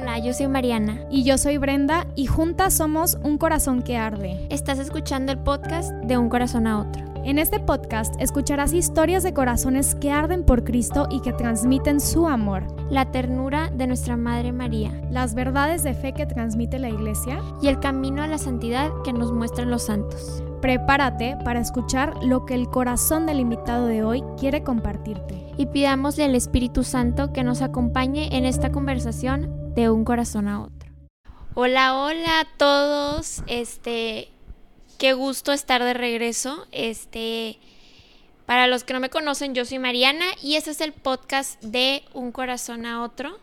Hola, yo soy Mariana. Y yo soy Brenda y juntas somos Un Corazón que Arde. Estás escuchando el podcast de Un Corazón a Otro. En este podcast escucharás historias de corazones que arden por Cristo y que transmiten su amor. La ternura de nuestra Madre María. Las verdades de fe que transmite la Iglesia. Y el camino a la santidad que nos muestran los santos. Prepárate para escuchar lo que el corazón del invitado de hoy quiere compartirte. Y pidámosle al Espíritu Santo que nos acompañe en esta conversación de un corazón a otro. Hola, hola a todos. Este, qué gusto estar de regreso. Este, para los que no me conocen, yo soy Mariana y este es el podcast de Un corazón a otro.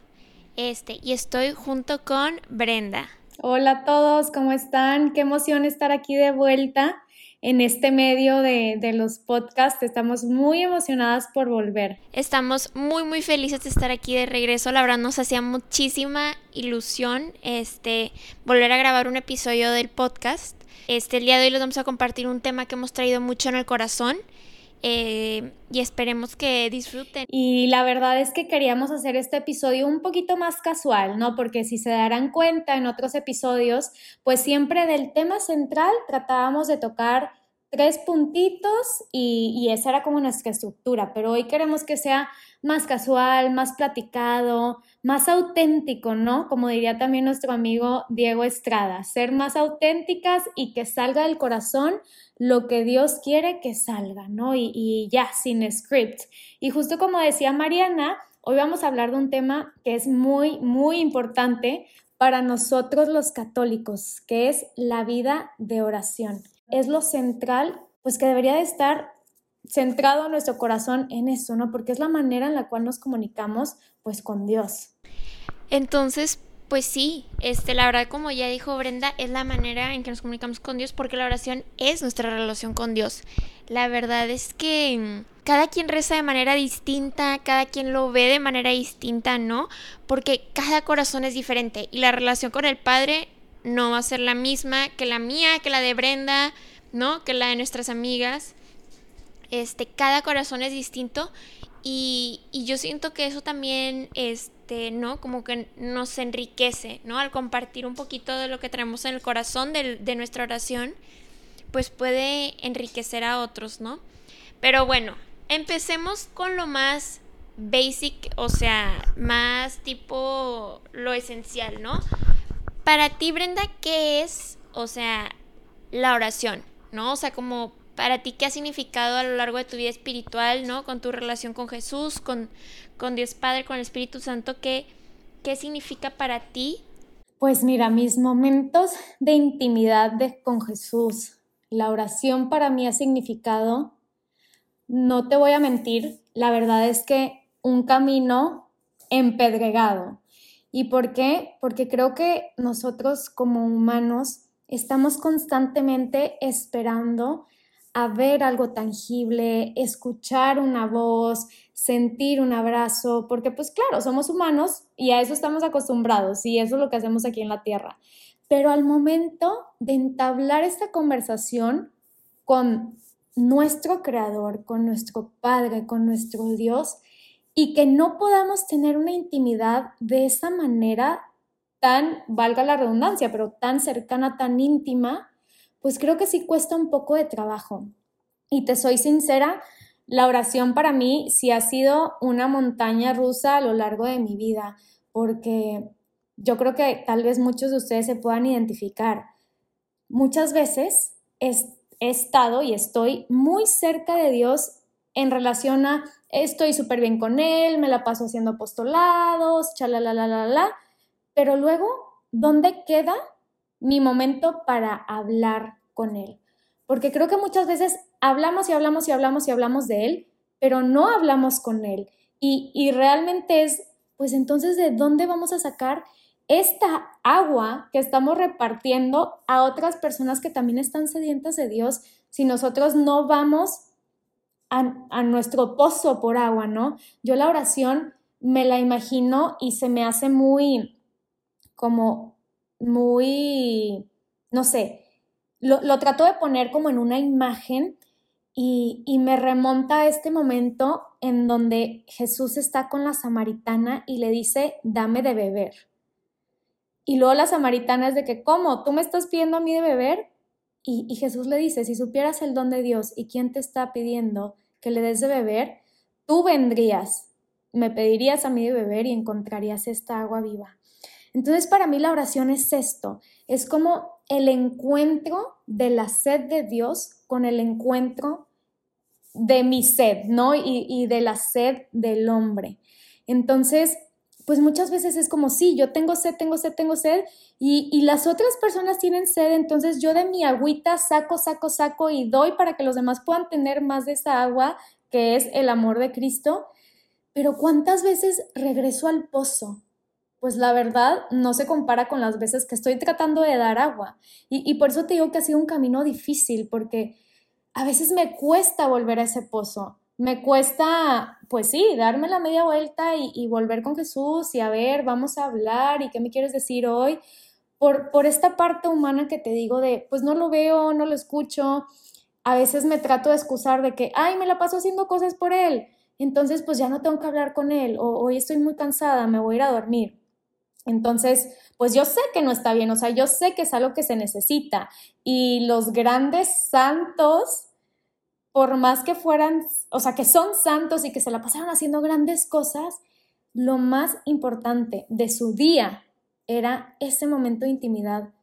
Este, y estoy junto con Brenda. Hola a todos, ¿cómo están? Qué emoción estar aquí de vuelta en este medio de, de, los podcasts. Estamos muy emocionadas por volver. Estamos muy, muy felices de estar aquí de regreso. La verdad nos hacía muchísima ilusión este, volver a grabar un episodio del podcast. Este, el día de hoy les vamos a compartir un tema que hemos traído mucho en el corazón. Eh, y esperemos que disfruten. Y la verdad es que queríamos hacer este episodio un poquito más casual, ¿no? Porque si se darán cuenta en otros episodios, pues siempre del tema central tratábamos de tocar tres puntitos y, y, esa era como nuestra estructura, pero hoy queremos que sea más casual, más platicado, más auténtico, ¿no? Como diría también nuestro amigo Diego Estrada, ser más auténticas y que salga del corazón lo que Dios quiere que salga, ¿no? Y, ya, sin script. Y justo como decía Mariana, hoy vamos a hablar de un tema que es muy, muy importante para nosotros los católicos, que es la vida de oración es lo central, pues que debería de estar centrado nuestro corazón en eso, ¿no? Porque es la manera en la cual nos comunicamos, pues, con Dios. Entonces, pues sí, este, la verdad, como ya dijo Brenda, es la manera en que nos comunicamos con Dios, porque la oración es nuestra relación con Dios. La verdad es que mm, cada quien reza de manera distinta, cada quien lo ve de manera distinta, ¿no? Porque cada corazón es diferente y la relación con el Padre no va a ser la misma que la mía, que la de Brenda, ¿no? Que la de nuestras amigas. Este, cada corazón es distinto y, y, yo siento que eso también, este, ¿no? Como que nos enriquece, ¿no? Al compartir un poquito de lo que tenemos en el corazón de, de nuestra oración, pues puede enriquecer a otros, ¿no? Pero bueno, empecemos con lo más basic, o sea, más tipo lo esencial, ¿no? Para ti, Brenda, ¿qué es, o sea, la oración? ¿No? O sea, como para ti, ¿qué ha significado a lo largo de tu vida espiritual, ¿no? Con tu relación con Jesús, con, con Dios Padre, con el Espíritu Santo, ¿qué, ¿qué significa para ti? Pues mira, mis momentos de intimidad con Jesús, la oración para mí ha significado, no te voy a mentir, la verdad es que un camino empedregado, ¿Y por qué? Porque creo que nosotros como humanos estamos constantemente esperando a ver algo tangible, escuchar una voz, sentir un abrazo, porque pues claro, somos humanos y a eso estamos acostumbrados y eso es lo que hacemos aquí en la Tierra. Pero al momento de entablar esta conversación con nuestro Creador, con nuestro Padre, con nuestro Dios, y que no podamos tener una intimidad de esa manera tan, valga la redundancia, pero tan cercana, tan íntima, pues creo que sí cuesta un poco de trabajo. Y te soy sincera, la oración para mí sí ha sido una montaña rusa a lo largo de mi vida, porque yo creo que tal vez muchos de ustedes se puedan identificar. Muchas veces he, he estado y estoy muy cerca de Dios en relación a estoy súper bien con él, me la paso haciendo apostolados, la pero luego, ¿dónde queda mi momento para hablar con él? Porque creo que muchas veces hablamos y hablamos y hablamos y hablamos de él, pero no hablamos con él. Y, y realmente es, pues entonces, ¿de dónde vamos a sacar esta agua que estamos repartiendo a otras personas que también están sedientas de Dios si nosotros no vamos a, nuestro pozo por agua, ¿no? Yo la oración me la imagino y se me hace muy, como, muy, no sé, lo, lo trato de poner como en una imagen y, me remonta a este momento en donde Jesús está con la samaritana y le dice, dame de beber. Y luego la samaritana es de que, ¿cómo? ¿Tú me estás pidiendo a mí de beber? Y, y Jesús le dice, si supieras el don de Dios y quién te está pidiendo que le des de beber, tú vendrías, me pedirías a mí de beber y encontrarías esta agua viva. Entonces, para mí la oración es esto, es como el encuentro de la sed de Dios con el encuentro de mi sed, ¿no? Y, de la sed del hombre. Entonces, pues muchas veces es como, sí, yo tengo sed, tengo sed, tengo sed, y, y, las otras personas tienen sed, entonces yo de mi agüita saco, saco, saco y doy para que los demás puedan tener más de esa agua que es el amor de Cristo. Pero ¿cuántas veces regreso al pozo? pues la verdad no se compara con las veces que estoy tratando de dar agua. Y, por eso te digo que ha sido un camino difícil, porque a veces me cuesta volver a ese pozo. Me cuesta, pues sí, darme la media vuelta y, volver con Jesús y a ver, vamos a hablar y qué me quieres decir hoy. Por, por esta parte humana que te digo de, pues no lo veo, no lo escucho. A veces me trato de excusar de que, ay, me la paso haciendo cosas por él. Entonces, pues ya no tengo que hablar con él. O hoy estoy muy cansada, me voy a ir a dormir. Entonces, pues yo sé que no está bien, o sea, yo sé que es algo que se necesita. Y los grandes santos, por más que fueran, o sea, que son santos y que se la pasaron haciendo grandes cosas, lo más importante de su día era ese momento de intimidad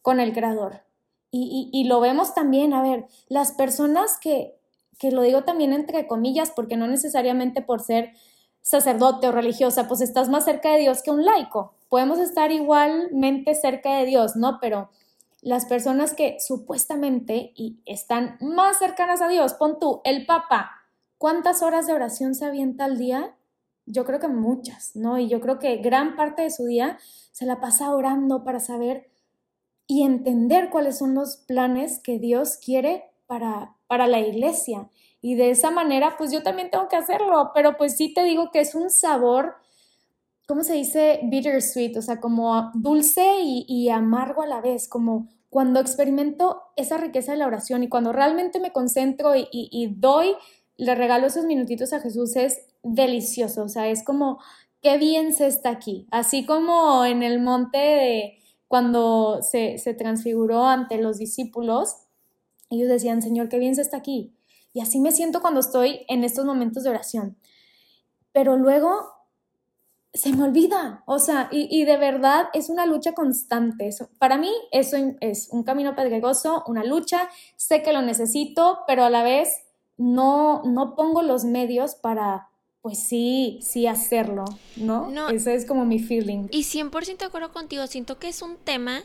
con el Creador. Y, lo vemos también, a ver, las personas que, que lo digo también entre comillas, porque no necesariamente por ser sacerdote o religiosa, pues estás más cerca de Dios que un laico. Podemos estar igualmente cerca de Dios, ¿no? Pero las personas que supuestamente y están más cercanas a Dios, pon tú, el Papa, ¿cuántas horas de oración se avienta al día? Yo creo que muchas, ¿no? Y yo creo que gran parte de su día se la pasa orando para saber y entender cuáles son los planes que Dios quiere para, para la iglesia. Y de esa manera, pues yo también tengo que hacerlo, pero pues sí te digo que es un sabor, ¿cómo se dice? Bittersweet, o sea, como dulce y, amargo a la vez, como cuando experimento esa riqueza de la oración y cuando realmente me concentro y, doy, le regalo esos minutitos a Jesús, es delicioso, o sea, es como, qué bien se está aquí, así como en el monte de cuando se, se transfiguró ante los discípulos, ellos decían, Señor, qué bien se está aquí. Y así me siento cuando estoy en estos momentos de oración. Pero luego se me olvida, o sea, y, de verdad es una lucha constante. para mí eso es un camino pedregoso, una lucha, sé que lo necesito, pero a la vez no, no pongo los medios para, pues sí, sí hacerlo, ¿no? no Ese es como mi feeling. Y 100% de acuerdo contigo, siento que es un tema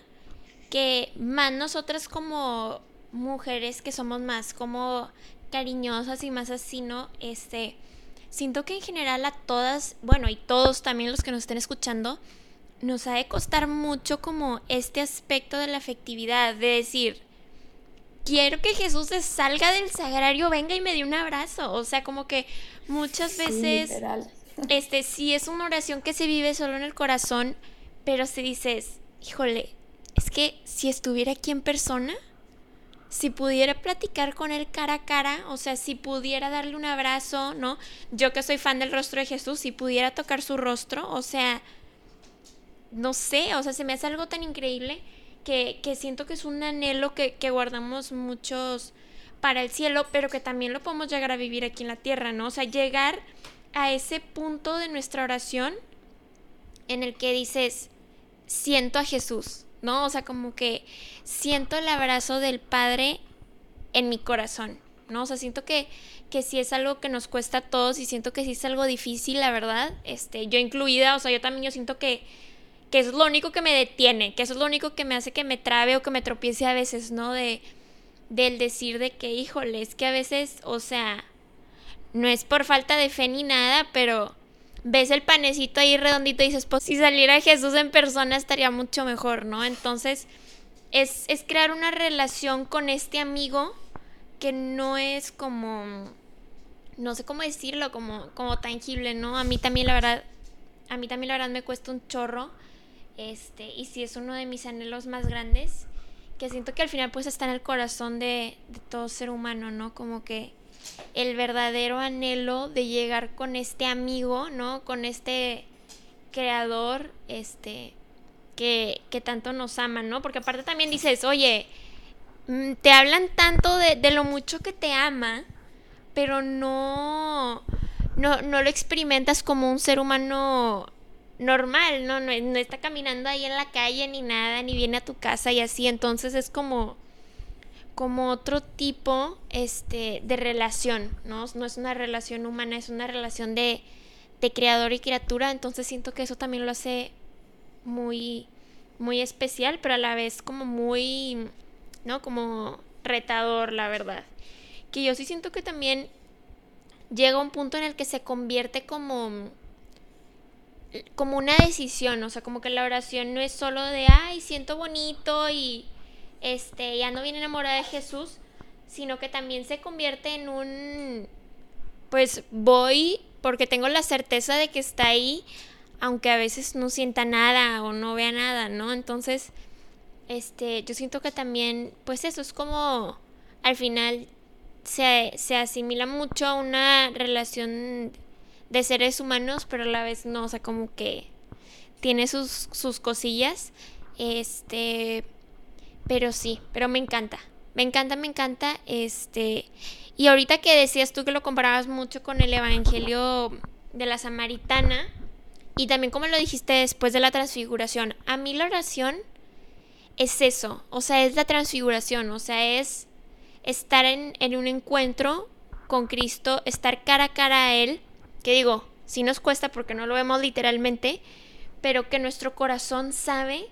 que más nosotras como mujeres que somos más como cariñosas y más así, ¿no? Este, siento que en general a todas, bueno, y todos también los que nos estén escuchando, nos ha de costar mucho como este aspecto de la afectividad, de decir, quiero que Jesús se salga del sagrario, venga y me dé un abrazo. O sea, como que muchas veces, este, sí es una oración que se vive solo en el corazón, pero si dices, híjole, es que si estuviera aquí en persona, si pudiera platicar con él cara a cara, o sea, si pudiera darle un abrazo, ¿no? Yo que soy fan del rostro de Jesús, si pudiera tocar su rostro, o sea, no sé, o sea, se me hace algo tan increíble que, que siento que es un anhelo que, que guardamos muchos para el cielo, pero que también lo podemos llegar a vivir aquí en la tierra, ¿no? O sea, llegar a ese punto de nuestra oración en el que dices, siento a Jesús, ¿no? O sea, como que siento el abrazo del Padre en mi corazón, ¿no? O sea, siento que, que sí es algo que nos cuesta a todos y siento que sí es algo difícil, la verdad, este, yo incluida, o sea, yo también yo siento que, que eso es lo único que me detiene, que eso es lo único que me hace que me trabe o que me tropiece a veces, ¿no? De, del decir de que, híjole, es que a veces, o sea, no es por falta de fe ni nada, pero ves el panecito ahí redondito y dices, pues si saliera Jesús en persona estaría mucho mejor, ¿no? Entonces, es, es crear una relación con este amigo que no es como, no sé cómo decirlo, como, como tangible, ¿no? A mí también la verdad, a mí también la verdad me cuesta un chorro, este, y sí es uno de mis anhelos más grandes, que siento que al final pues está en el corazón de, de todo ser humano, ¿no? Como que el verdadero anhelo de llegar con este amigo, ¿no? Con este creador, este, que, que tanto nos aman, ¿no? Porque aparte también dices, oye, mm, te hablan tanto de, de lo mucho que te ama, pero no, no, no lo experimentas como un ser humano normal, ¿no? ¿no? No está caminando ahí en la calle ni nada, ni viene a tu casa y así, entonces es como como otro tipo este, de relación, ¿no? No es una relación humana, es una relación de, de creador y criatura, entonces siento que eso también lo hace muy, muy especial, pero a la vez como muy, ¿no? Como retador, la verdad. Que yo sí siento que también llega un punto en el que se convierte como como una decisión, o sea, como que la oración no es solo de, ay, siento bonito y este, ya no viene enamorada de Jesús, sino que también se convierte en un, pues voy porque tengo la certeza de que está ahí, aunque a veces no sienta nada o no vea nada, ¿no? Entonces, este, yo siento que también, pues eso es como, al final se, se asimila mucho a una relación de seres humanos, pero a la vez no, o sea, como que tiene sus, sus cosillas. Este, pero sí, pero me encanta. Me encanta, me encanta. Este. Y ahorita que decías tú que lo comparabas mucho con el Evangelio de la Samaritana. Y también como lo dijiste después de la transfiguración. A mí la oración es eso. O sea, es la transfiguración. O sea, es estar en, en un encuentro con Cristo, estar cara a cara a Él. Que digo, sí nos cuesta porque no lo vemos literalmente. Pero que nuestro corazón sabe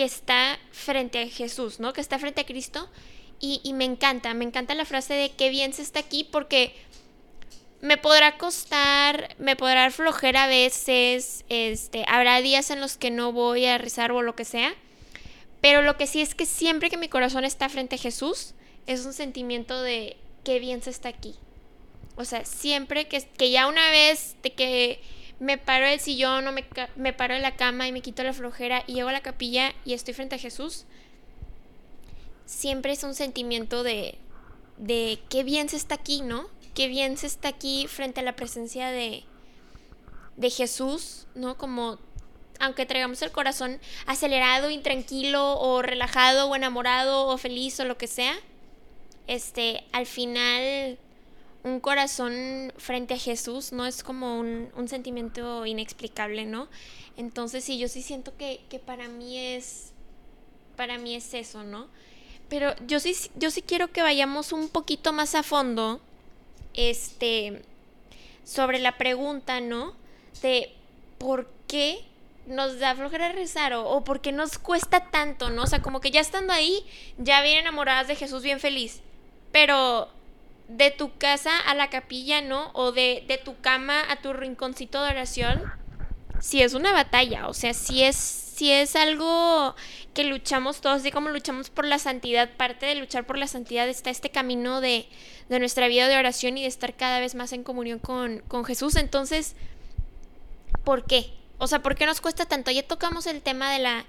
que está frente a Jesús, ¿no? Que está frente a Cristo. Y, me encanta, me encanta la frase de qué bien se está aquí porque me podrá costar, me podrá aflojar a veces, este, habrá días en los que no voy a rezar o lo que sea, pero lo que sí es que siempre que mi corazón está frente a Jesús, es un sentimiento de qué bien se está aquí. O sea, siempre que, que ya una vez de que me paro del sillón o me, me paro de la cama y me quito la flojera y llego a la capilla y estoy frente a Jesús, siempre es un sentimiento de, de qué bien se está aquí, ¿no? Qué bien se está aquí frente a la presencia de, de Jesús, ¿no? Como aunque traigamos el corazón acelerado, intranquilo o relajado o enamorado o feliz o lo que sea, este, al final un corazón frente a Jesús no es como un, sentimiento inexplicable, ¿no? Entonces sí, yo sí siento que, para mí es, para mí es eso, ¿no? Pero yo sí, yo sí quiero que vayamos un poquito más a fondo, este, sobre la pregunta, ¿no? De por qué nos da flojera rezar o, o por qué nos cuesta tanto, ¿no? O sea, como que ya estando ahí, ya bien enamoradas de Jesús, bien feliz. Pero de tu casa a la capilla, ¿no? O de, de tu cama a tu rinconcito de oración, si es una batalla, o sea, si es, si es algo que luchamos todos, así como luchamos por la santidad, parte de luchar por la santidad está este camino de, de nuestra vida de oración y de estar cada vez más en comunión con, con Jesús. Entonces, ¿por qué? O sea, ¿por qué nos cuesta tanto? Ya tocamos el tema de la,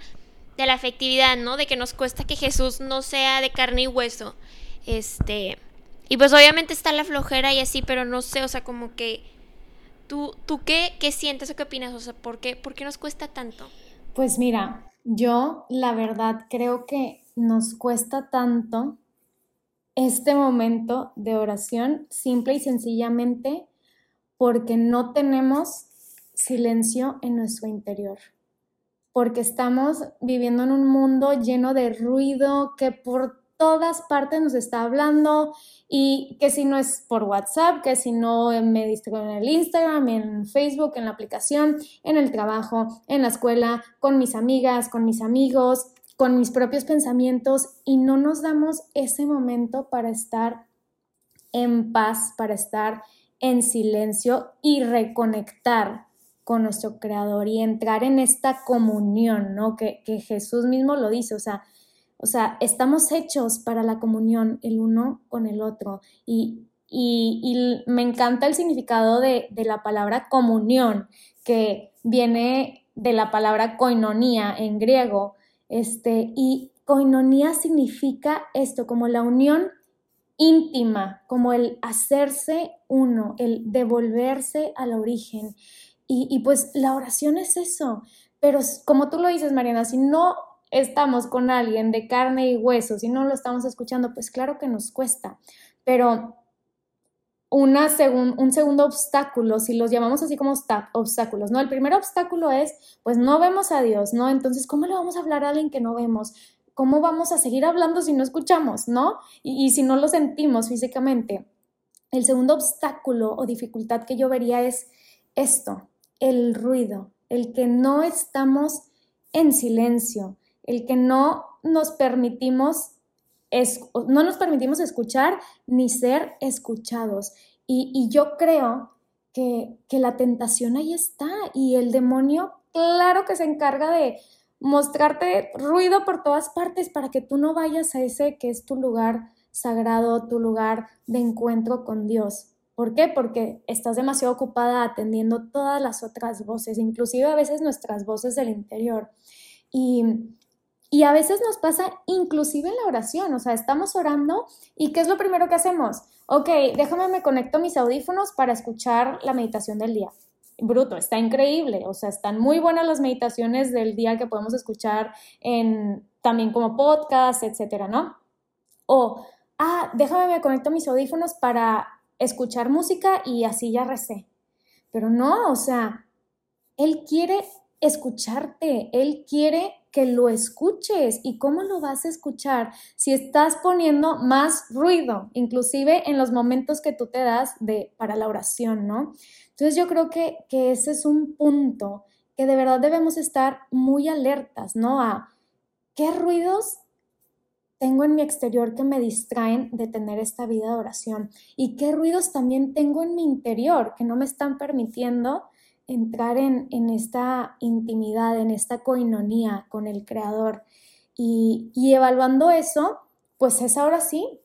de la afectividad, ¿no? De que nos cuesta que Jesús no sea de carne y hueso. Este, y pues obviamente está la flojera y así, pero no sé, o sea, como que tú, tú qué, qué sientes o qué opinas, o sea, ¿por qué, ¿por qué nos cuesta tanto? Pues mira, yo la verdad creo que nos cuesta tanto este momento de oración simple y sencillamente porque no tenemos silencio en nuestro interior, porque estamos viviendo en un mundo lleno de ruido que por todas partes nos está hablando y que si no es por WhatsApp, que si no me distraigo en el Instagram, en Facebook, en la aplicación, en el trabajo, en la escuela, con mis amigas, con mis amigos, con mis propios pensamientos y no nos damos ese momento para estar en paz, para estar en silencio y reconectar con nuestro creador y entrar en esta comunión, ¿no? Que, que Jesús mismo lo dice, o sea, o sea, estamos hechos para la comunión el uno con el otro. Y, me encanta el significado de, la palabra comunión, que viene de la palabra koinonía en griego. Este, y koinonía significa esto, como la unión íntima, como el hacerse uno, el devolverse al origen. Y, y, pues la oración es eso, Pero como tú lo dices, Mariana, si no estamos con alguien de carne y hueso, si no lo estamos escuchando, pues claro que nos cuesta. Pero una un segundo obstáculo, si los llamamos así como obstáculos, ¿no? El primer obstáculo es, pues no vemos a Dios, ¿no? Entonces, ¿cómo le vamos a hablar a alguien que no vemos? ¿Cómo vamos a seguir hablando si no escuchamos, ¿no? Y si no lo sentimos físicamente. El segundo obstáculo o dificultad que yo vería es esto, el ruido, el que no estamos en silencio, el que no nos permitimos no nos permitimos escuchar ni ser escuchados. Y, yo creo que, que, la tentación ahí está y el demonio, claro que se encarga de mostrarte ruido por todas partes para que tú no vayas a ese que es tu lugar sagrado, tu lugar de encuentro con Dios. ¿Por qué? Porque estás demasiado ocupada atendiendo todas las otras voces, inclusive a veces nuestras voces del interior. Y, y a veces nos pasa inclusive en la oración, o sea, estamos orando y ¿qué es lo primero que hacemos? Ok, déjame me conecto mis audífonos para escuchar la meditación del día. Bruto, está increíble, o sea, están muy buenas las meditaciones del día que podemos escuchar en también como podcast, etcétera, ¿no? O, ah, déjame me conecto mis audífonos para escuchar música y así ya recé. Pero no, o sea, él quiere escucharte, él quiere que lo escuches. ¿Y cómo lo vas a escuchar? Si estás poniendo más ruido, inclusive en los momentos que tú te das de, para la oración, ¿no? Entonces yo creo que, que ese es un punto que de verdad debemos estar muy alertas, ¿no? A qué ruidos tengo en mi exterior que me distraen de tener esta vida de oración y qué ruidos también tengo en mi interior que no me están permitiendo entrar en, esta intimidad, en esta coinonía con el Creador. Y, y evaluando eso, pues es ahora sí.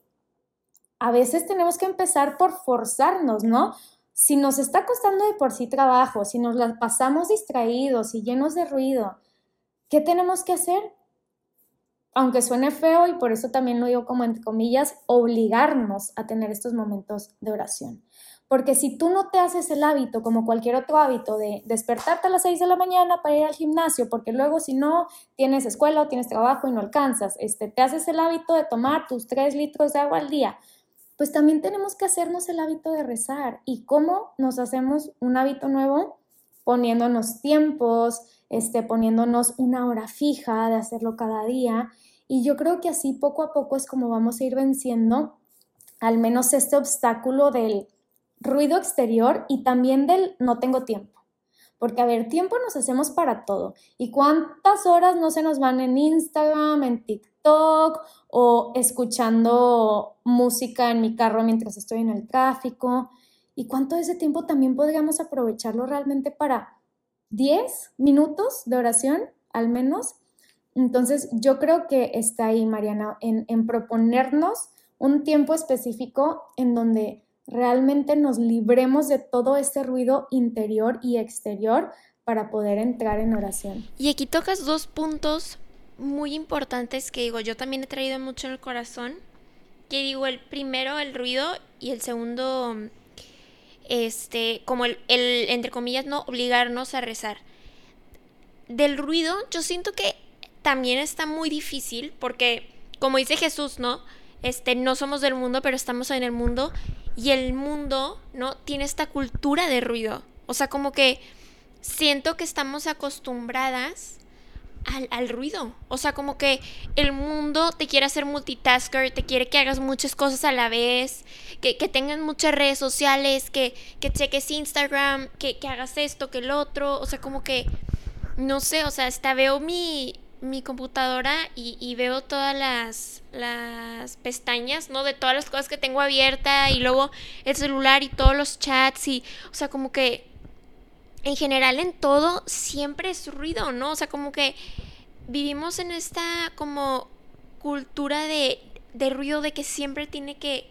A veces tenemos que empezar por forzarnos, ¿no? Si nos está costando de por sí trabajo, si nos la pasamos distraídos y llenos de ruido, ¿qué tenemos que hacer? Aunque suene feo y por eso también lo digo como entre comillas, obligarnos a tener estos momentos de oración. Porque si tú no te haces el hábito, como cualquier otro hábito, de despertarte a las 6 de la mañana para ir al gimnasio, porque luego si no tienes escuela o tienes trabajo y no alcanzas, este, te haces el hábito de tomar tus 3 litros de agua al día, pues también tenemos que hacernos el hábito de rezar. ¿Y cómo nos hacemos un hábito nuevo? Poniéndonos tiempos, este, poniéndonos una hora fija de hacerlo cada día. Y yo creo que así poco a poco es como vamos a ir venciendo al menos este obstáculo del ruido exterior y también del no tengo tiempo. Porque, a ver, tiempo nos hacemos para todo. ¿Y cuántas horas no se nos van en Instagram, en TikTok o escuchando música en mi carro mientras estoy en el tráfico? ¿Y cuánto de ese tiempo también podríamos aprovecharlo realmente para 10 minutos de oración, al menos? Entonces, yo creo que está ahí, Mariana, en, en proponernos un tiempo específico en donde realmente nos libremos de todo ese ruido interior y exterior para poder entrar en oración. Y aquí tocas dos puntos muy importantes que digo, yo también he traído mucho en el corazón, que digo, el primero el ruido y el segundo, este, como el, el entre comillas, no obligarnos a rezar. Del ruido, yo siento que también está muy difícil porque, como dice Jesús, ¿no? Este, no somos del mundo, pero estamos en el mundo y el mundo, ¿no? Tiene esta cultura de ruido. O sea, como que siento que estamos acostumbradas al, ruido. O sea, como que el mundo te quiere hacer multitasker, te quiere que hagas muchas cosas a la vez, que, que tengas muchas redes sociales, que, que cheques Instagram, que, que hagas esto, que el otro. O sea, como que, no sé, o sea, hasta veo mi, mi computadora y, veo todas las, las pestañas, ¿no? De todas las cosas que tengo abierta y luego el celular y todos los chats y, o sea, como que en general en todo siempre es ruido, ¿no? O sea, como que vivimos en esta como cultura de, de ruido de que siempre tiene que,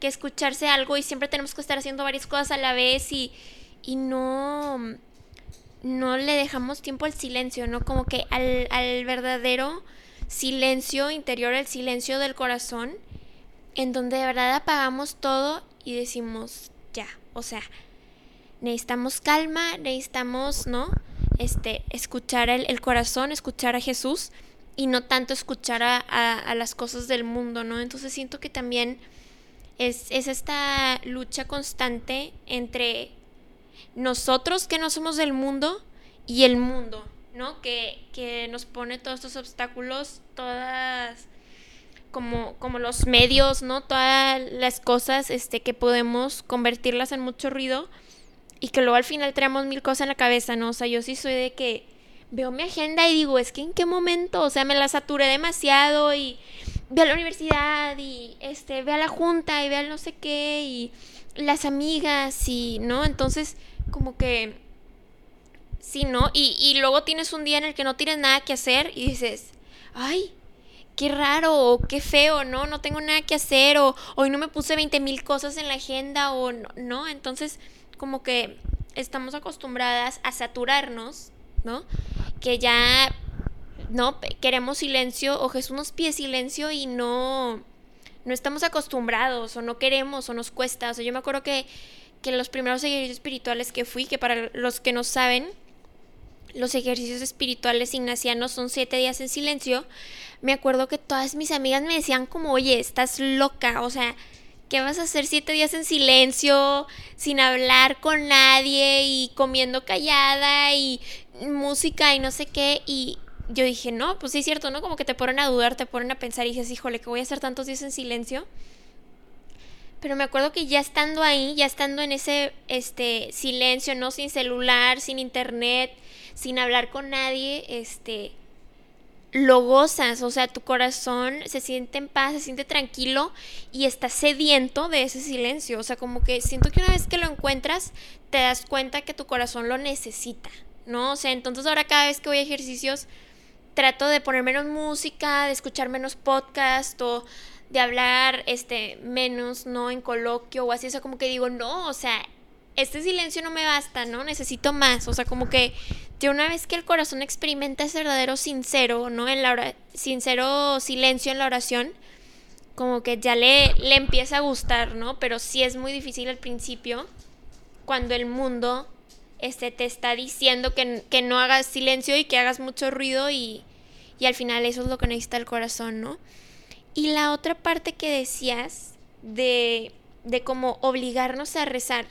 que escucharse algo y siempre tenemos que estar haciendo varias cosas a la vez y, y no no le dejamos tiempo al silencio, ¿no? Como que al, al verdadero silencio interior, el silencio del corazón, en donde de verdad apagamos todo y decimos, ya, o sea, necesitamos calma, necesitamos, ¿no? este, escuchar el, corazón, escuchar a Jesús y no tanto escuchar a, las cosas del mundo, ¿no? Entonces siento que también es, es esta lucha constante entre nosotros que no somos del mundo y el mundo, ¿no? Que, que nos pone todos estos obstáculos, todas como, como los medios, ¿no? Todas las cosas este, que podemos convertirlas en mucho ruido y que luego al final traemos mil cosas en la cabeza, ¿no? O sea, yo sí soy de que veo mi agenda y digo, es que en qué momento, o sea, me la saturé demasiado y ve a la universidad y este, ve a la junta y ve al no sé qué y las amigas y, ¿no? Entonces, como que, sí, ¿no? Y, y luego tienes un día en el que no tienes nada que hacer y dices, ay, qué raro o qué feo, ¿no? No tengo nada que hacer o hoy no me puse 20 mil cosas en la agenda o no, ¿no? Entonces, como que estamos acostumbradas a saturarnos, ¿no? Que ya, ¿no? Queremos silencio o Jesús nos pide silencio y no, no estamos acostumbrados o no queremos o nos cuesta. O sea, yo me acuerdo que, que los primeros ejercicios espirituales que fui, que para los que no saben, los ejercicios espirituales ignacianos son siete días en silencio, me acuerdo que todas mis amigas me decían como, oye, estás loca, o sea, ¿qué vas a hacer siete días en silencio, sin hablar con nadie y comiendo callada y música y no sé qué? Y yo dije, no, pues sí es cierto, ¿no? Como que te ponen a dudar, te ponen a pensar y dices, híjole, que voy a hacer tantos días en silencio. Pero me acuerdo que ya estando ahí, ya estando en ese este silencio, no sin celular, sin internet, sin hablar con nadie, este lo gozas, o sea, tu corazón se siente en paz, se siente tranquilo y está sediento de ese silencio, o sea, como que siento que una vez que lo encuentras, te das cuenta que tu corazón lo necesita, ¿no? O sea, entonces ahora cada vez que voy a ejercicios, trato de poner menos música, de escuchar menos podcast o de hablar este menos, no en coloquio o así, o sea, como que digo, no, o sea, este silencio no me basta, ¿no? Necesito más. O sea, como que de una vez que el corazón experimenta ese verdadero sincero, ¿no? En la sincero silencio en la oración, como que ya le, le empieza a gustar, ¿no? Pero sí es muy difícil al principio, cuando el mundo este, te está diciendo que, que no hagas silencio y que hagas mucho ruido y, y al final eso es lo que necesita el corazón, ¿no? Y la otra parte que decías de, de como obligarnos a rezar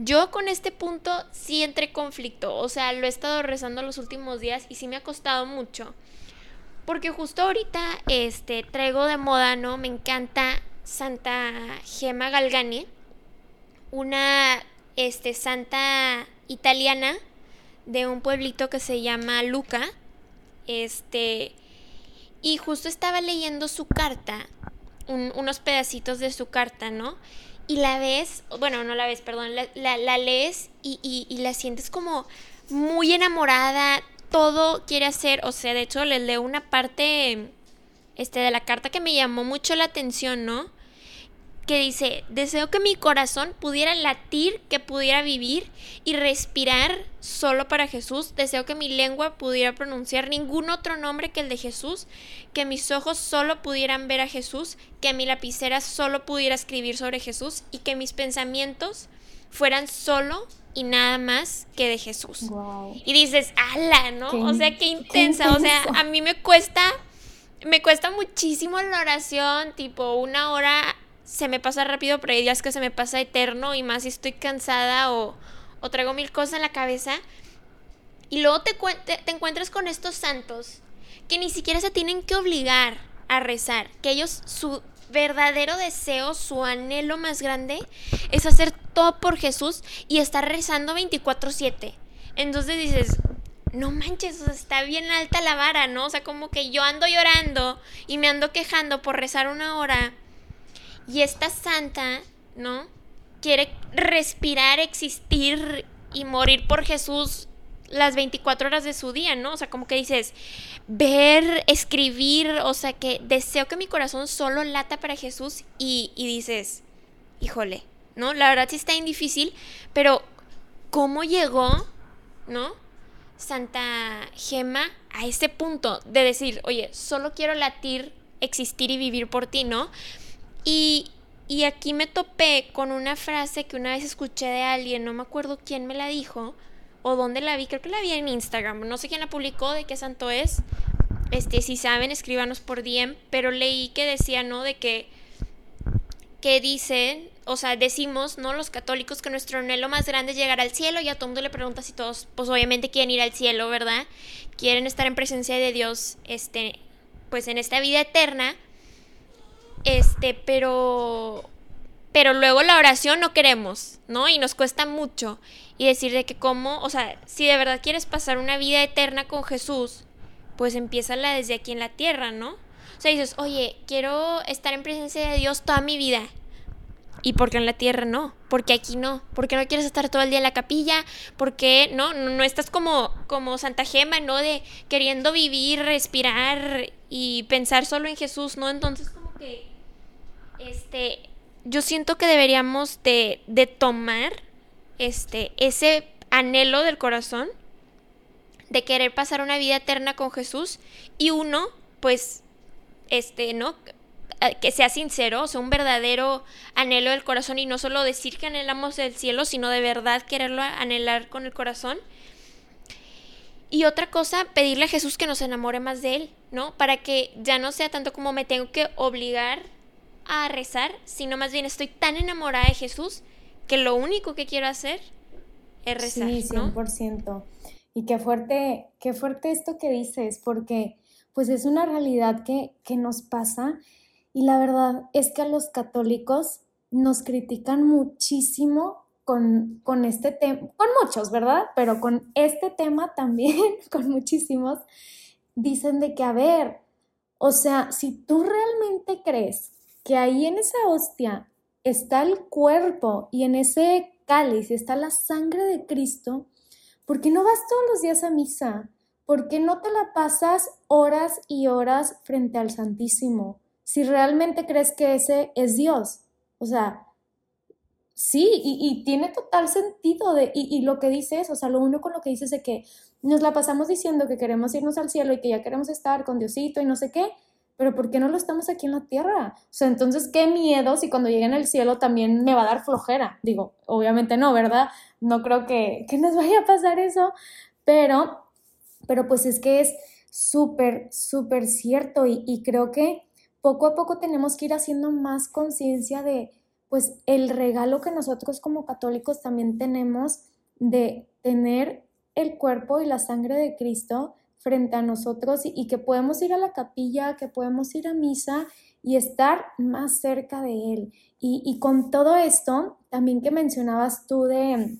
yo con este punto sí entré conflicto, o sea, lo he estado rezando los últimos días y sí me ha costado mucho. Porque justo ahorita este traigo de moda, ¿no? Me encanta Santa Gema Galgani, una este santa italiana de un pueblito que se llama Luca. Este y justo estaba leyendo su carta, unos pedacitos de su carta, ¿no? y la ves, bueno, no la ves, perdón, la, la, lees y, y, la sientes como muy enamorada, todo quiere hacer, o sea, de hecho le leo una parte este, de la carta que me llamó mucho la atención, ¿no? Que dice, deseo que mi corazón pudiera latir, que pudiera vivir y respirar solo para Jesús. Deseo que mi lengua pudiera pronunciar ningún otro nombre que el de Jesús, que mis ojos solo pudieran ver a Jesús, que mi lapicera solo pudiera escribir sobre Jesús y que mis pensamientos fueran solo y nada más que de Jesús. Y dices, ala, ¿no? o sea, qué intensa. O sea, a mí me cuesta, me cuesta muchísimo la oración, tipo una hora se me pasa rápido, pero hay días que se me pasa eterno y más si estoy cansada o, o traigo mil cosas en la cabeza. Y luego te, te, encuentras con estos santos que ni siquiera se tienen que obligar a rezar, que ellos su verdadero deseo, su anhelo más grande es hacer todo por Jesús y estar rezando 24/7. Entonces dices, no manches, está bien alta la vara, ¿no? O sea, como que yo ando llorando y me ando quejando por rezar una hora y esta santa, ¿no? Quiere respirar, existir y morir por Jesús las 24 horas de su día, ¿no? O sea, como que dices, ver, escribir, o sea, que deseo que mi corazón solo lata para Jesús y, dices, híjole, ¿no? La verdad sí está bien difícil, pero ¿cómo llegó, ¿no? Santa Gema a ese punto de decir, oye, solo quiero latir, existir y vivir por ti, ¿no? Y, aquí me topé con una frase que una vez escuché de alguien, no me acuerdo quién me la dijo, o dónde la vi, creo que la vi en Instagram, no sé quién la publicó, de qué santo es. Este, si saben, escríbanos por DM, pero leí que decía, ¿no? De que que dice, o sea, decimos, ¿no? Los católicos que nuestro anhelo más grande es llegar al cielo y a todo mundo le pregunta si todos, pues obviamente quieren ir al cielo, ¿verdad? Quieren estar en presencia de Dios, este, pues en esta vida eterna, este, pero, pero luego la oración no queremos, ¿no? Y nos cuesta mucho. Y decir de que cómo, o sea, si de verdad quieres pasar una vida eterna con Jesús, pues empiézala desde aquí en la tierra, ¿no? O sea, dices, oye, quiero estar en presencia de Dios toda mi vida. ¿Y por qué en la tierra no? Porque aquí no. ¿Por qué no quieres estar todo el día en la capilla? ¿Por qué no? No, estás como, como Santa Gema, ¿no? De queriendo vivir, respirar y pensar solo en Jesús, ¿no? Entonces como que, este, yo siento que deberíamos de, de tomar, este, ese anhelo del corazón de querer pasar una vida eterna con Jesús y uno, pues, este, ¿no? Que sea sincero, o sea, un verdadero anhelo del corazón y no solo decir que anhelamos el cielo, sino de verdad quererlo anhelar con el corazón. Y otra cosa, pedirle a Jesús que nos enamore más de Él, ¿no? Para que ya no sea tanto como me tengo que obligar a rezar, sino más bien estoy tan enamorada de Jesús que lo único que quiero hacer es rezar. Sí, 100%. Y qué fuerte, qué fuerte esto que dices, porque pues es una realidad que, nos pasa y la verdad es que a los católicos nos critican muchísimo con, con este tema, con muchos, ¿verdad? Pero con este tema también, con muchísimos, dicen de que, a ver, o sea, si tú realmente crees que ahí en esa hostia está el cuerpo y en ese cáliz está la sangre de Cristo, ¿por qué no vas todos los días a misa? ¿por qué no te la pasas horas y horas frente al Santísimo? Si realmente crees que ese es Dios. O sea, sí, y, tiene total sentido de, y, lo que dices, o sea, lo uno con lo que dices de que nos la pasamos diciendo que queremos irnos al cielo y que ya queremos estar con Diosito y no sé qué, pero ¿por qué no lo estamos aquí en la tierra? O sea, entonces, qué miedo si cuando llegue al cielo también me va a dar flojera. Digo, obviamente no, ¿verdad? No creo que, que nos vaya a pasar eso, pero pero pues es que es súper, súper cierto y, creo que poco a poco tenemos que ir haciendo más conciencia de pues el regalo que nosotros como católicos también tenemos de tener el cuerpo y la sangre de Cristo frente a nosotros y, que podemos ir a la capilla, que podemos ir a misa y estar más cerca de Él. Y, y con todo esto, también que mencionabas tú de,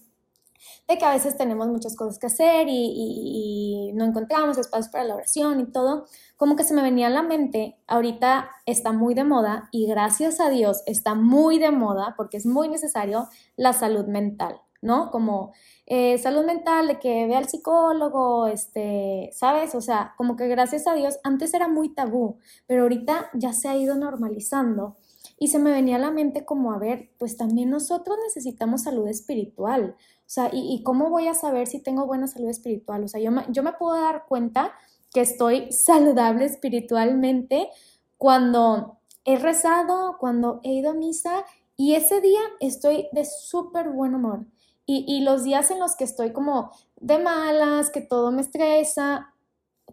de que a veces tenemos muchas cosas que hacer y, no encontramos espacio para la oración y todo, como que se me venía a la mente, ahorita está muy de moda y gracias a Dios está muy de moda porque es muy necesario la salud mental, ¿no? Como eh, salud mental de que ve al psicólogo, este, ¿sabes? O sea, como que gracias a Dios antes era muy tabú, pero ahorita ya se ha ido normalizando. Y se me venía a la mente como, a ver, pues también nosotros necesitamos salud espiritual. O sea, ¿y, cómo voy a saber si tengo buena salud espiritual? O sea, yo me, yo me puedo dar cuenta que estoy saludable espiritualmente cuando he rezado, cuando he ido a misa y ese día estoy de súper buen humor. Y, y, los días en los que estoy como de malas, que todo me estresa,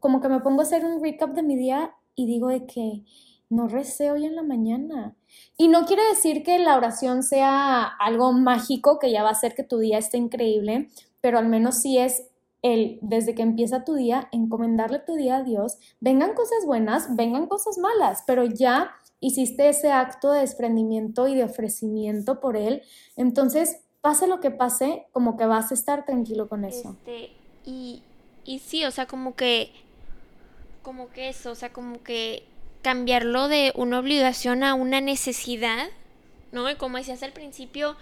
como que me pongo a hacer un recap de mi día y digo de que no recé hoy en la mañana. Y no quiere decir que la oración sea algo mágico que ya va a hacer que tu día esté increíble, pero al menos sí es el, desde que empieza tu día, encomendarle tu día a Dios. Vengan cosas buenas, vengan cosas malas, pero ya hiciste ese acto de desprendimiento y de ofrecimiento por Él. Entonces, pase lo que pase, como que vas a estar tranquilo con eso. Este, y, y sí, o sea, como que, como que eso, o sea, como que cambiarlo de una obligación a una necesidad, ¿no? Y como decías al principio,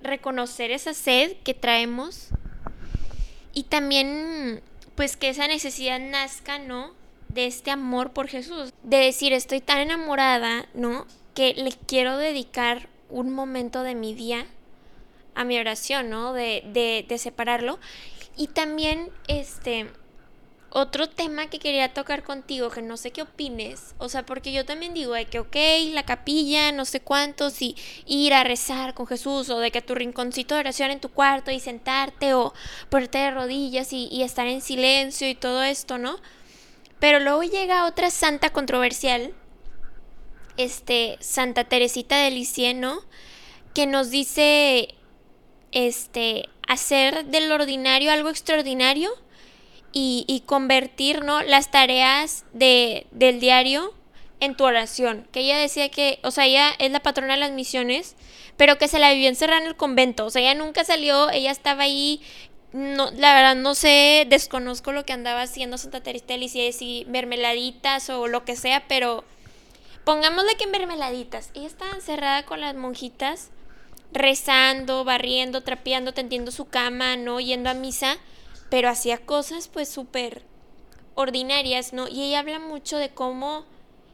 reconocer esa sed que traemos y también pues que esa necesidad nazca, ¿no? De este amor por Jesús, de decir, estoy tan enamorada, ¿no? Que le quiero dedicar un momento de mi día a mi oración, ¿no? De, de, de separarlo. Y también, este, otro tema que quería tocar contigo, que no sé qué opines, o sea, porque yo también digo de que, ok, la capilla, no sé cuántos, y ir a rezar con Jesús, o de que tu rinconcito de oración en tu cuarto y sentarte, o ponerte de rodillas y, y estar en silencio y todo esto, ¿no? Pero luego llega otra santa controversial, este, Santa Teresita de Lisieux, ¿no? Que nos dice, este, hacer del ordinario algo extraordinario y, convertir ¿no? las tareas de, del diario en tu oración. Que ella decía que, o sea, ella es la patrona de las misiones, pero que se la vivió encerrada en el convento. O sea, ella nunca salió, ella estaba ahí. No, la verdad no sé, desconozco lo que andaba haciendo Santa Teresa de Lisieux, si mermeladitas o lo que sea, pero pongámosle que mermeladitas. Ella estaba encerrada con las monjitas, rezando, barriendo, trapeando, tendiendo su cama, ¿no? Yendo a misa pero hacía cosas pues súper ordinarias, ¿no? Y ella habla mucho de cómo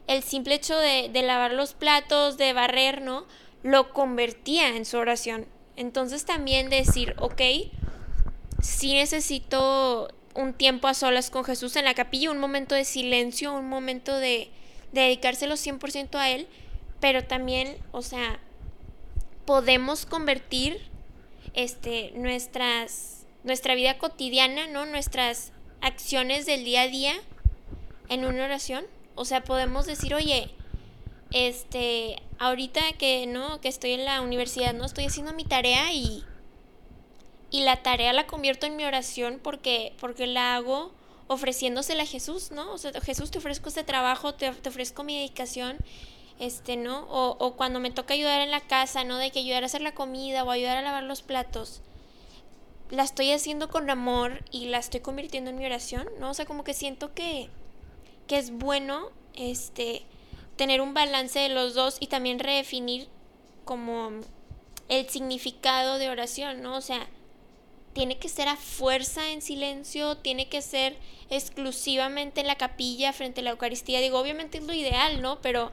el simple hecho de, lavar los platos, de barrer, ¿no? Lo convertía en su oración. Entonces también decir, ok, sí necesito un tiempo a solas con Jesús en la capilla, un momento de silencio, un momento de, de dedicárselo 100% a Él, pero también, o sea, podemos convertir este, nuestras nuestra vida cotidiana, ¿no? Nuestras acciones del día a día en una oración. O sea, podemos decir, oye, este, ahorita que, ¿no? Que estoy en la universidad, ¿no? Estoy haciendo mi tarea y, y la tarea la convierto en mi oración porque, porque la hago ofreciéndosela a Jesús, ¿no? O sea, Jesús te ofrezco este trabajo, te, te ofrezco mi dedicación, este, ¿no? O, o, cuando me toca ayudar en la casa, ¿no? De que ayudar a hacer la comida o ayudar a lavar los platos la estoy haciendo con amor y la estoy convirtiendo en mi oración, ¿no? O sea, como que siento que, que es bueno este tener un balance de los dos y también redefinir como el significado de oración, ¿no? O sea, tiene que ser a fuerza en silencio, tiene que ser exclusivamente en la capilla frente a la Eucaristía. Digo, obviamente es lo ideal, ¿no? Pero,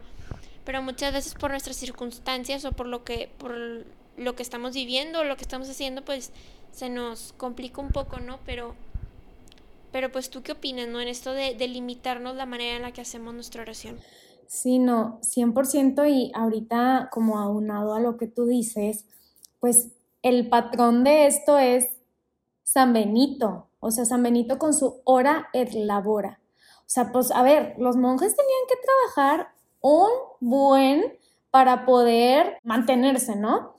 pero muchas veces por nuestras circunstancias o por lo que, por lo que estamos viviendo o lo que estamos haciendo, pues se nos complica un poco, ¿no? Pero, pero pues tú qué opinas, ¿no? En esto de, de limitarnos la manera en la que hacemos nuestra oración. Sí, no, 100% y ahorita como aunado a lo que tú dices, pues el patrón de esto es San Benito, o sea, San Benito con su hora et labora. O sea, pues a ver, los monjes tenían que trabajar un buen para poder mantenerse, ¿no?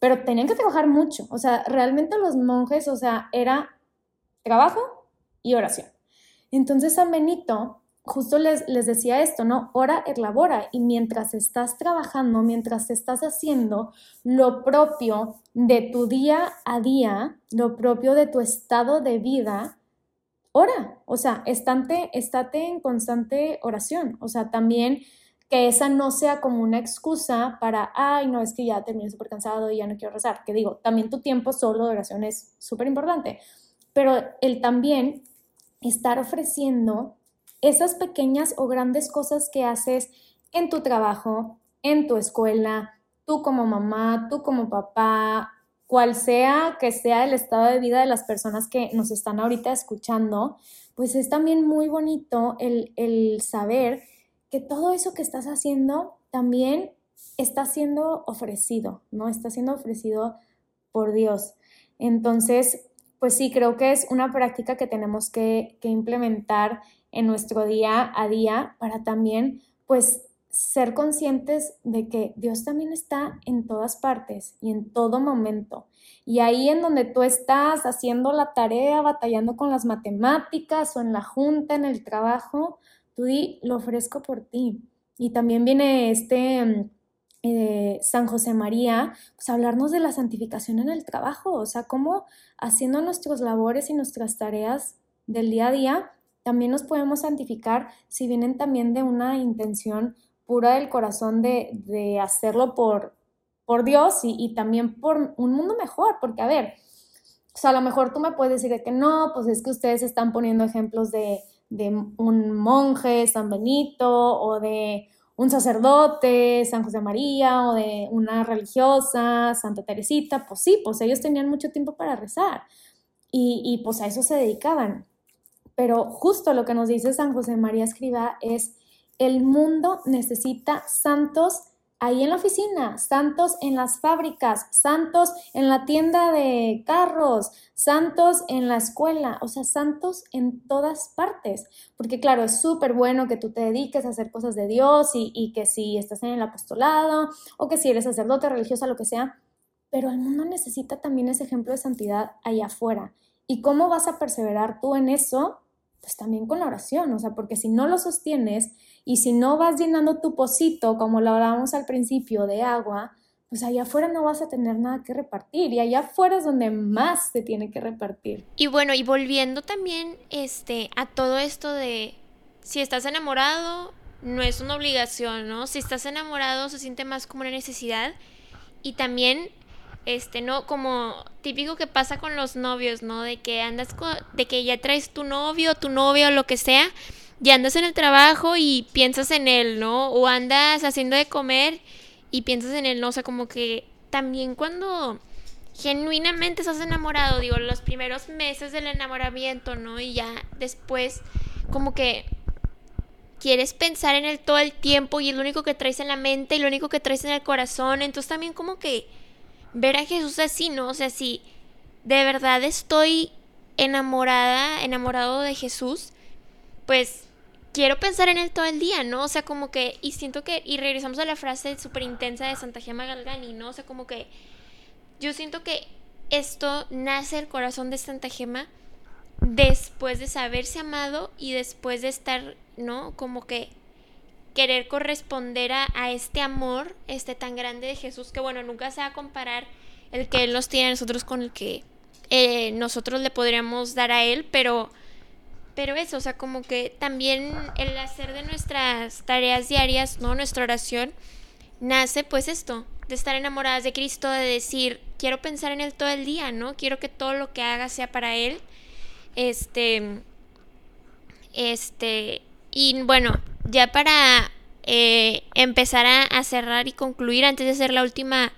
Pero tenían que trabajar mucho. O sea, realmente los monjes, o sea, era trabajo y oración. Entonces San Benito justo les, les decía esto, ¿no? Ora et labora. Y mientras estás trabajando, mientras estás haciendo lo propio de tu día a día, lo propio de tu estado de vida, ora. O sea, estate, estate en constante oración. O sea, también que esa no sea como una excusa para, ay, no, es que ya terminé súper cansado y ya no quiero rezar. Que digo, también tu tiempo solo de oración es súper importante, pero el también estar ofreciendo esas pequeñas o grandes cosas que haces en tu trabajo, en tu escuela, tú como mamá, tú como papá, cual sea que sea el estado de vida de las personas que nos están ahorita escuchando, pues es también muy bonito el, el saber que todo eso que estás haciendo también está siendo ofrecido, ¿no? Está siendo ofrecido por Dios. Entonces, pues sí, creo que es una práctica que tenemos que, implementar en nuestro día a día para también, pues, ser conscientes de que Dios también está en todas partes y en todo momento. Y ahí en donde tú estás haciendo la tarea, batallando con las matemáticas o en la junta, en el trabajo, lo ofrezco por ti. Y también viene este mm, eh, San José María, pues hablarnos de la santificación en el trabajo, o sea, cómo haciendo nuestras labores y nuestras tareas del día a día, también nos podemos santificar si vienen también de una intención pura del corazón de, de hacerlo por, por Dios y, y, también por un mundo mejor, porque a ver, o sea, a lo mejor tú me puedes decir que no, pues es que ustedes están poniendo ejemplos de, de un monje, San Benito, o de un sacerdote, San José María, o de una religiosa, Santa Teresita, pues sí, pues ellos tenían mucho tiempo para rezar y, y pues a eso se dedicaban. pero justo lo que nos dice San José María Escriba es, el mundo necesita santos ahí en la oficina, santos en las fábricas, santos en la tienda de carros, santos en la escuela, o sea, santos en todas partes. Porque claro, es súper bueno que tú te dediques a hacer cosas de Dios y, que si estás en el apostolado o que si eres sacerdote, religiosa, lo que sea, pero el mundo necesita también ese ejemplo de santidad allá afuera. ¿Y cómo vas a perseverar tú en eso? Pues también con la oración, o sea, porque si no lo sostienes, y si no vas llenando tu pocito, como lo hablábamos al principio, de agua, pues allá afuera no vas a tener nada que repartir y allá afuera es donde más se tiene que repartir. Y bueno, y volviendo también este, a todo esto de si estás enamorado, no es una obligación, ¿no? Si estás enamorado se siente más como una necesidad y también este no como típico que pasa con los novios, ¿no? De que andas de que ya traes tu novio, tu novia o lo que sea y andas en el trabajo y piensas en él, ¿no? O andas haciendo de comer y piensas en él, ¿no? O sea, como que también cuando genuinamente estás enamorado, digo, los primeros meses del enamoramiento, ¿no? Y ya después como que quieres pensar en él todo el tiempo y es lo único que traes en la mente y lo único que traes en el corazón, entonces también como que ver a Jesús así, ¿no? O sea, si de verdad estoy enamorada, enamorado de Jesús, pues quiero pensar en él todo el día, ¿no? O sea, como que, y siento que, y regresamos a la frase súper intensa de Santa Gema Galgani, ¿no? O sea, como que yo siento que esto nace el corazón de Santa Gema después de saberse amado y después de estar, ¿no? Como que querer corresponder a, a este amor, este tan grande de Jesús, que bueno, nunca se va a comparar el que Él nos tiene a nosotros con el que eh, nosotros le podríamos dar a Él, pero pero eso, o sea, como que también el hacer de nuestras tareas diarias, ¿no? Nuestra oración, nace pues esto, de estar enamoradas de Cristo, de decir, quiero pensar en Él todo el día, ¿no? Quiero que todo lo que haga sea para Él. Este, este, y bueno, ya para eh, empezar a, a, cerrar y concluir, antes de hacer la última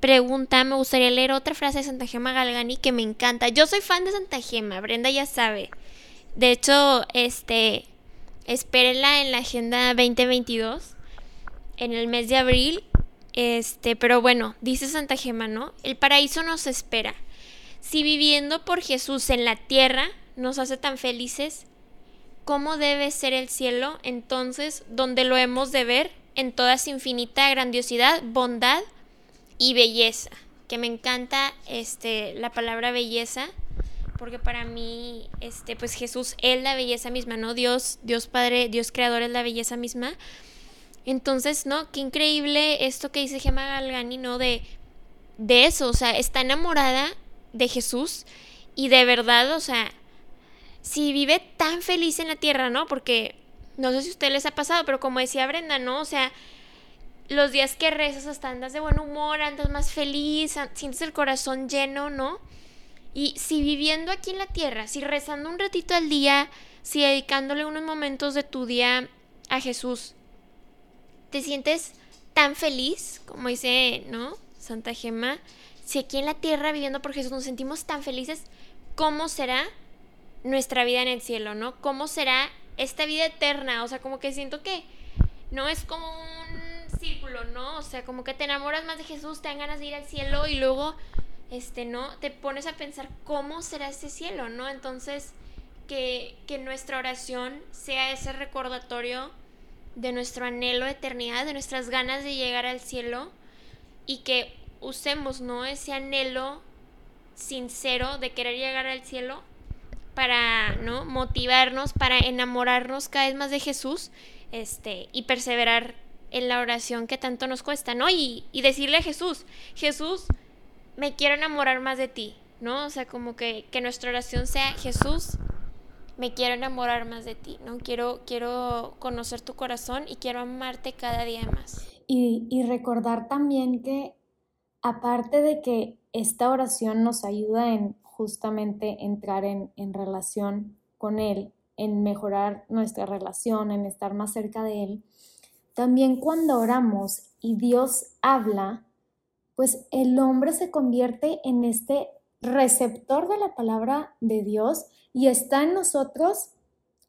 pregunta, me gustaría leer otra frase de Santa Gema Galgani que me encanta. Yo soy fan de Santa Gema, Brenda ya sabe. De hecho, este, espérenla en la agenda 2022, en el mes de abril. Este, pero bueno, dice Santa Gema, ¿no? El paraíso nos espera. Si viviendo por Jesús en la tierra nos hace tan felices, ¿cómo debe ser el cielo entonces donde lo hemos de ver en toda su infinita grandiosidad, bondad y belleza? Que me encanta este, la palabra belleza porque para mí, este, pues Jesús es la belleza misma, ¿no? Dios, Dios Padre, Dios Creador es la belleza misma. Entonces, ¿no? Qué increíble esto que dice Gemma Galgani, ¿no? De, de eso, o sea, está enamorada de Jesús y de verdad, o sea, si vive tan feliz en la tierra, ¿no? Porque no sé si a ustedes les ha pasado, pero como decía Brenda, ¿no? O sea, los días que rezas hasta andas de buen humor, andas más feliz, sientes el corazón lleno, ¿no? Y si viviendo aquí en la tierra, si rezando un ratito al día, si dedicándole unos momentos de tu día a Jesús, te sientes tan feliz, como dice, ¿no? Santa Gema, si aquí en la tierra viviendo por Jesús nos sentimos tan felices, ¿cómo será nuestra vida en el cielo, ¿no? ¿Cómo será esta vida eterna? O sea, como que siento que no es como un círculo, ¿no? O sea, como que te enamoras más de Jesús, te dan ganas de ir al cielo y luego este, ¿no? Te pones a pensar cómo será ese cielo, ¿no? Entonces, que, que nuestra oración sea ese recordatorio de nuestro anhelo de eternidad, de nuestras ganas de llegar al cielo y que usemos, ¿no? Ese anhelo sincero de querer llegar al cielo para, ¿no? Motivarnos, para enamorarnos cada vez más de Jesús, este, y perseverar en la oración que tanto nos cuesta, ¿no? Y, y decirle a Jesús, Jesús, me quiero enamorar más de ti, ¿no? O sea, como que, que nuestra oración sea, Jesús, me quiero enamorar más de ti, ¿no? Quiero, quiero conocer tu corazón y quiero amarte cada día más. Y, y recordar también que aparte de que esta oración nos ayuda en justamente entrar en, en relación con Él, en mejorar nuestra relación, en estar más cerca de Él, también cuando oramos y Dios habla, pues el hombre se convierte en este receptor de la palabra de Dios y está en nosotros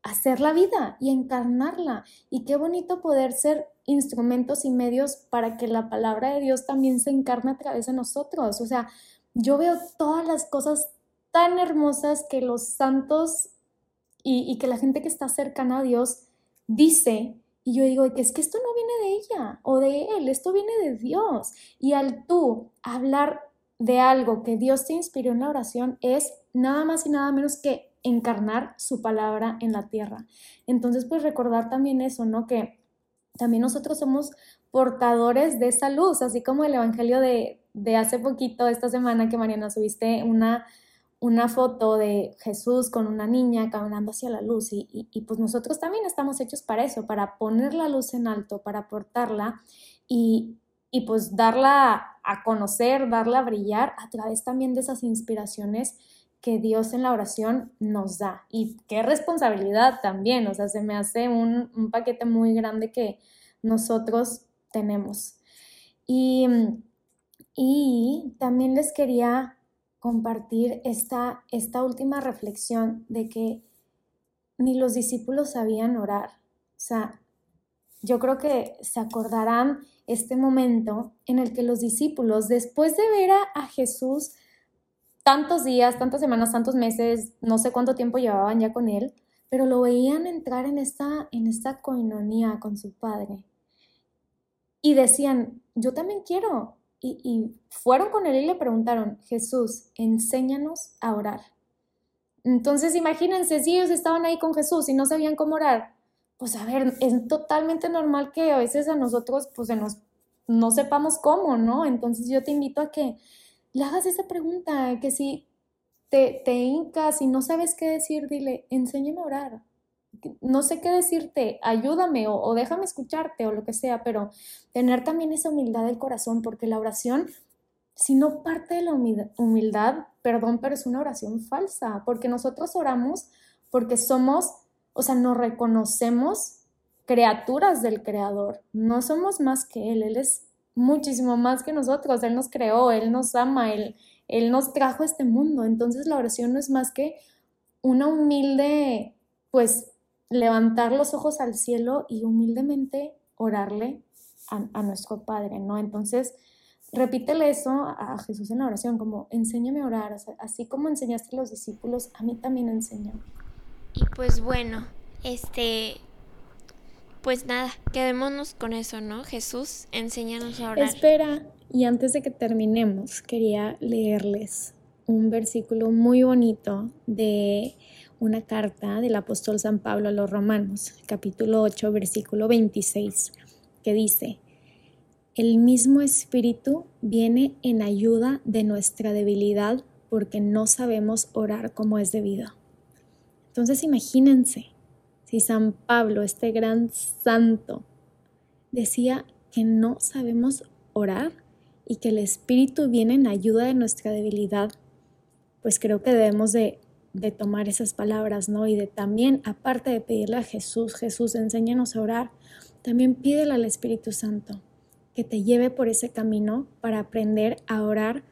hacer la vida y encarnarla. Y qué bonito poder ser instrumentos y medios para que la palabra de Dios también se encarne a través de nosotros. O sea, yo veo todas las cosas tan hermosas que los santos y, que la gente que está cercana a Dios dice. Y yo digo, es que esto no viene de ella o de él, esto viene de Dios. Y al tú hablar de algo que Dios te inspiró en la oración es nada más y nada menos que encarnar su palabra en la tierra. Entonces, pues recordar también eso, ¿no? Que también nosotros somos portadores de esa luz, así como el Evangelio de, de hace poquito, esta semana que Mariana subiste una, una foto de Jesús con una niña caminando hacia la luz y, y, pues nosotros también estamos hechos para eso, para poner la luz en alto, para portarla y, y pues darla a conocer, darla a brillar a través también de esas inspiraciones que Dios en la oración nos da. Y qué responsabilidad también, o sea, se me hace un, un paquete muy grande que nosotros tenemos. Y, y también les quería compartir esta, esta última reflexión de que ni los discípulos sabían orar. O sea, yo creo que se acordarán este momento en el que los discípulos, después de ver a, Jesús tantos días, tantas semanas, tantos meses, no sé cuánto tiempo llevaban ya con él, pero lo veían entrar en esta, en esta coinonía con su padre. Y decían, yo también quiero. Y, y fueron con él y le preguntaron, Jesús, enséñanos a orar. Entonces imagínense, si ellos estaban ahí con Jesús y no sabían cómo orar, pues a ver, es totalmente normal que a veces a nosotros pues nos, no sepamos cómo, ¿no? Entonces yo te invito a que le hagas esa pregunta, que si te, te hincas y no sabes qué decir, dile, enséñame a orar. No sé qué decirte, ayúdame o, déjame escucharte o lo que sea, pero tener también esa humildad del corazón, porque la oración si no parte de la humildad, perdón, pero es una oración falsa, porque nosotros oramos porque somos o sea, nos reconocemos criaturas del Creador, no somos más que Él, Él es muchísimo más que nosotros, Él nos creó, Él nos ama, Él, Él nos trajo a este mundo, entonces la oración no es más que una humilde, pues, levantar los ojos al cielo y humildemente orarle a, nuestro Padre, ¿no? Entonces, repítele eso a Jesús en la oración, como enséñame a orar, así como enseñaste a los discípulos, a mí también enséñame. Y pues bueno, este, pues nada, quedémonos con eso, ¿no? Jesús, enséñanos a orar. Espera, y antes de que terminemos, quería leerles un versículo muy bonito de una carta del apóstol San Pablo a los Romanos, capítulo 8, versículo 26, que dice, el mismo Espíritu viene en ayuda de nuestra debilidad porque no sabemos orar como es debido. Entonces imagínense si San Pablo, este gran santo, decía que no sabemos orar y que el Espíritu viene en ayuda de nuestra debilidad, pues creo que debemos de, tomar esas palabras, ¿no? Y de también, aparte de pedirle a Jesús, Jesús, enséñanos a orar, también pídele al Espíritu Santo que te lleve por ese camino para aprender a orar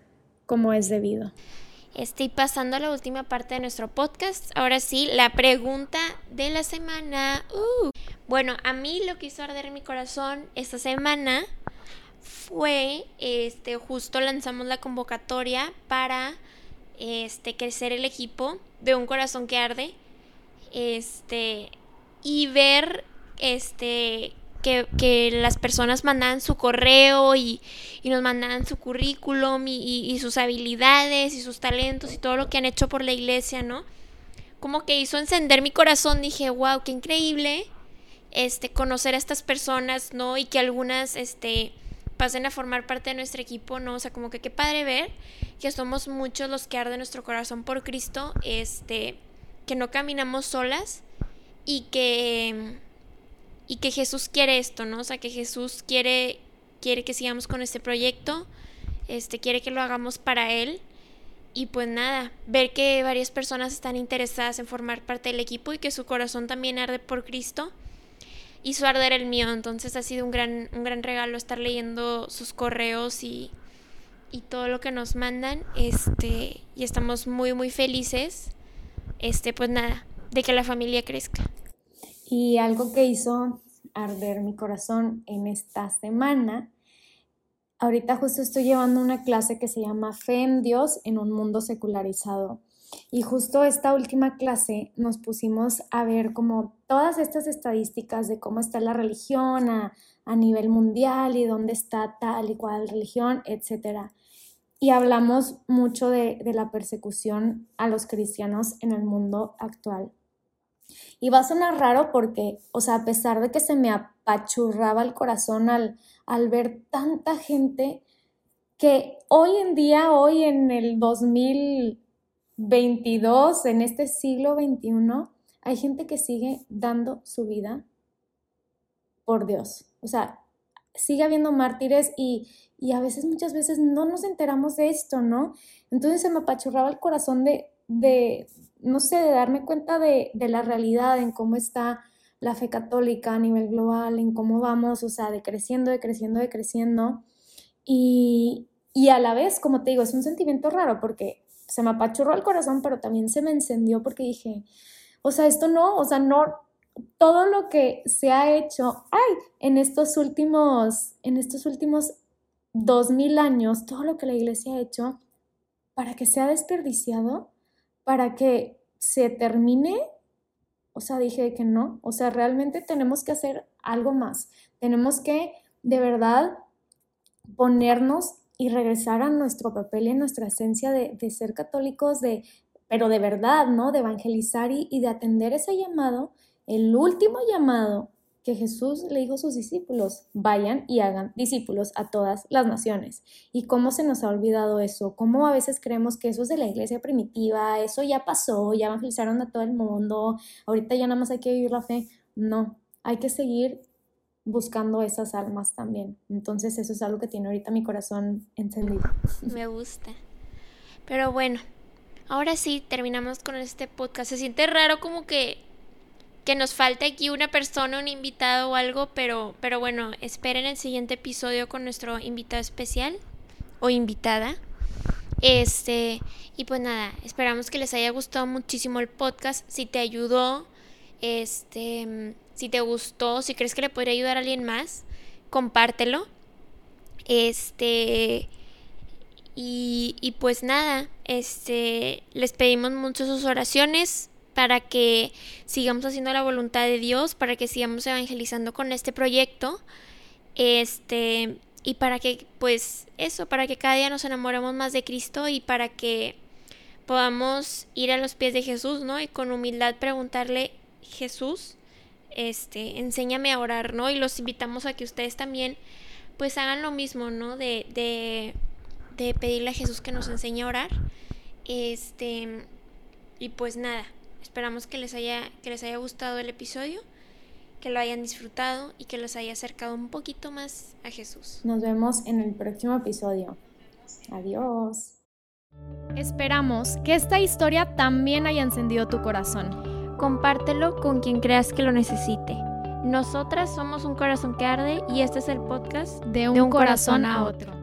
como es debido. Estoy pasando a la última parte de nuestro podcast. Ahora sí, la pregunta de la semana. Uh. Bueno, a mí lo que hizo arder mi corazón esta semana fue, este, justo lanzamos la convocatoria para, este, crecer el equipo de un corazón que arde, este, y ver, este, que, las personas mandaban su correo y, nos mandaban su currículum y, sus habilidades y sus talentos y todo lo que han hecho por la iglesia, ¿no? Como que hizo encender mi corazón, dije, wow, qué increíble este, conocer a estas personas, ¿no? Y que algunas, este, pasen a formar parte de nuestro equipo, ¿no? O sea, como que qué padre ver que somos muchos los que arde nuestro corazón por Cristo, este, que no caminamos solas y que y que Jesús quiere esto, ¿no? O sea, que Jesús quiere, quiere que sigamos con este proyecto, este, quiere que lo hagamos para Él. Y pues nada, ver que varias personas están interesadas en formar parte del equipo y que su corazón también arde por Cristo hizo arder el mío. Entonces ha sido un gran, un gran regalo estar leyendo sus correos y, y todo lo que nos mandan, este, y estamos muy, muy felices, este, pues nada, de que la familia crezca. Y algo que hizo arder mi corazón en esta semana, ahorita justo estoy llevando una clase que se llama Fe en Dios en un mundo secularizado. Y justo esta última clase nos pusimos a ver como todas estas estadísticas de cómo está la religión a, nivel mundial y dónde está tal y cual religión, etc. Y hablamos mucho de, de la persecución a los cristianos en el mundo actual. Y va a sonar raro porque, o sea, a pesar de que se me apachurraba el corazón al, al ver tanta gente que hoy en día, hoy en el 2000 22, en este siglo XXI, hay gente que sigue dando su vida por Dios. O sea, sigue habiendo mártires y, a veces, muchas veces no nos enteramos de esto, ¿no? Entonces se me apachurraba el corazón de, de no sé, de darme cuenta de, de, la realidad, en cómo está la fe católica a nivel global, en cómo vamos, o sea, decreciendo, decreciendo, decreciendo. Y, y a la vez, como te digo, es un sentimiento raro porque se me apachurró el corazón, pero también se me encendió porque dije, o sea, esto no, o sea, no, todo lo que se ha hecho, ay, en estos últimos, en estos últimos dos mil años, todo lo que la iglesia ha hecho, para que sea desperdiciado, para que se termine, o sea, dije que no, o sea, realmente tenemos que hacer algo más, tenemos que de verdad ponernos y regresar a nuestro papel y nuestra esencia de, ser católicos, de, pero de verdad, ¿no? De evangelizar y, y de atender ese llamado, el último llamado que Jesús le dijo a sus discípulos, vayan y hagan discípulos a todas las naciones. ¿Y cómo se nos ha olvidado eso? ¿Cómo a veces creemos que eso es de la iglesia primitiva, eso ya pasó, ya evangelizaron a todo el mundo, ahorita ya nada más hay que vivir la fe? No, hay que seguir buscando esas almas también. Entonces eso es algo que tiene ahorita mi corazón encendido. Me gusta. Pero bueno, ahora sí terminamos con este podcast. Se siente raro como que que nos falte aquí una persona, un invitado o algo, pero pero bueno, esperen el siguiente episodio con nuestro invitado especial o invitada. Este, y pues nada, esperamos que les haya gustado muchísimo el podcast. Si te ayudó, este, si te gustó, si crees que le podría ayudar a alguien más, compártelo. Este. Y, y pues nada, este, les pedimos mucho sus oraciones para que sigamos haciendo la voluntad de Dios, para que sigamos evangelizando con este proyecto. Este, y para que, pues, eso, para que cada día nos enamoremos más de Cristo y para que podamos ir a los pies de Jesús, ¿no? Y con humildad preguntarle, Jesús, este, enséñame a orar, ¿no? Y los invitamos a que ustedes también pues hagan lo mismo, ¿no? De, de, de pedirle a Jesús que nos enseñe a orar. Este, y pues nada, esperamos que les haya, que les haya gustado el episodio, que lo hayan disfrutado y que los haya acercado un poquito más a Jesús. Nos vemos en el próximo episodio. Adiós. Esperamos que esta historia también haya encendido tu corazón compártelo con quien creas que lo necesite. Nosotras somos un corazón que arde y este es el podcast de un, corazón, a otro.